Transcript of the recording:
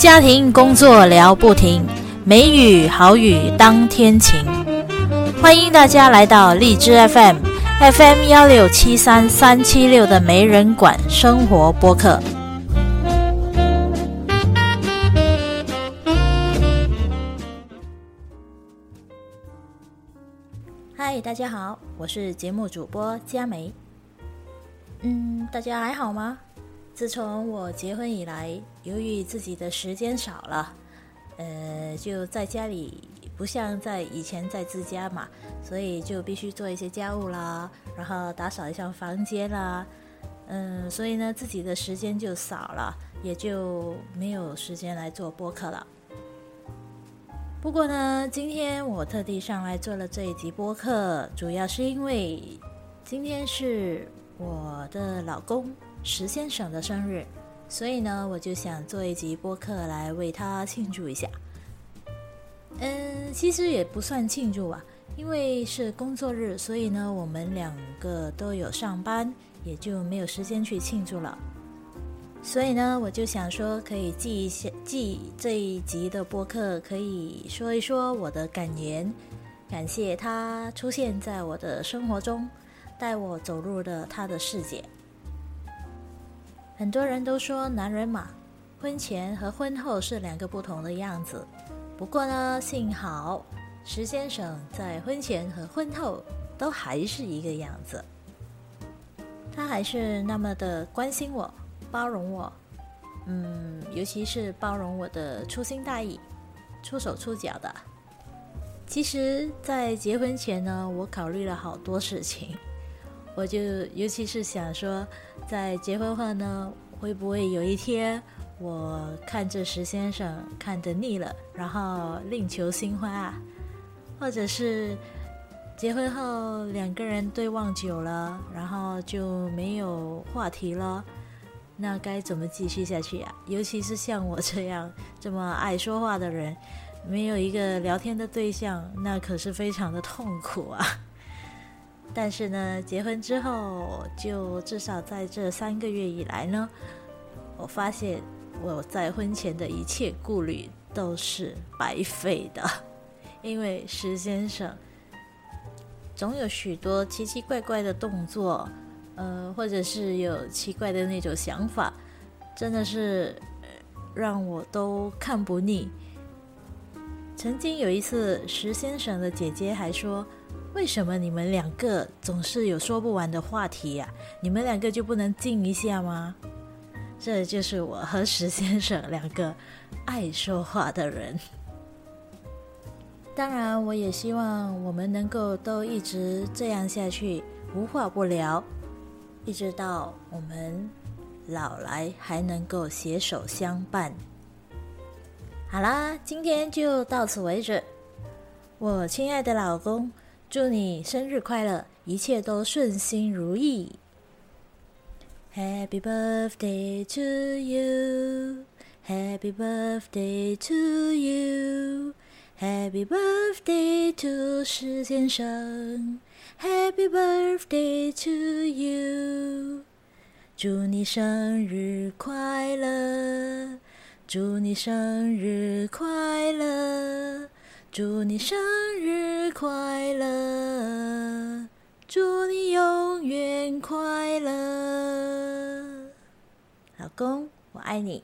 家庭工作聊不停，美语好语当天晴。欢迎大家来到荔枝 FM，FM 幺六七三三七六的没人管生活播客。嗨，大家好，我是节目主播佳梅。嗯，大家还好吗？自从我结婚以来，由于自己的时间少了，呃，就在家里不像在以前在自家嘛，所以就必须做一些家务啦，然后打扫一下房间啦，嗯，所以呢，自己的时间就少了，也就没有时间来做播客了。不过呢，今天我特地上来做了这一集播客，主要是因为今天是我的老公。石先生的生日，所以呢，我就想做一集播客来为他庆祝一下。嗯，其实也不算庆祝啊，因为是工作日，所以呢，我们两个都有上班，也就没有时间去庆祝了。所以呢，我就想说，可以记一下，记这一集的播客，可以说一说我的感言，感谢他出现在我的生活中，带我走入了他的世界。很多人都说男人嘛，婚前和婚后是两个不同的样子。不过呢，幸好石先生在婚前和婚后都还是一个样子，他还是那么的关心我、包容我。嗯，尤其是包容我的粗心大意、出手出脚的。其实，在结婚前呢，我考虑了好多事情。我就尤其是想说，在结婚后呢，会不会有一天我看着石先生看得腻了，然后另求新欢啊？或者是结婚后两个人对望久了，然后就没有话题了，那该怎么继续下去啊？尤其是像我这样这么爱说话的人，没有一个聊天的对象，那可是非常的痛苦啊！但是呢，结婚之后，就至少在这三个月以来呢，我发现我在婚前的一切顾虑都是白费的，因为石先生总有许多奇奇怪怪的动作，呃，或者是有奇怪的那种想法，真的是让我都看不腻。曾经有一次，石先生的姐姐还说。为什么你们两个总是有说不完的话题呀？你们两个就不能静一下吗？这就是我和石先生两个爱说话的人。当然，我也希望我们能够都一直这样下去，无话不聊，一直到我们老来还能够携手相伴。好啦，今天就到此为止。我亲爱的老公。祝你生日快乐，一切都顺心如意。Happy birthday to you, Happy birthday to you, Happy birthday to 石先生，Happy birthday to you。祝你生日快乐，祝你生日快乐。祝你生日快乐，祝你永远快乐，老公，我爱你。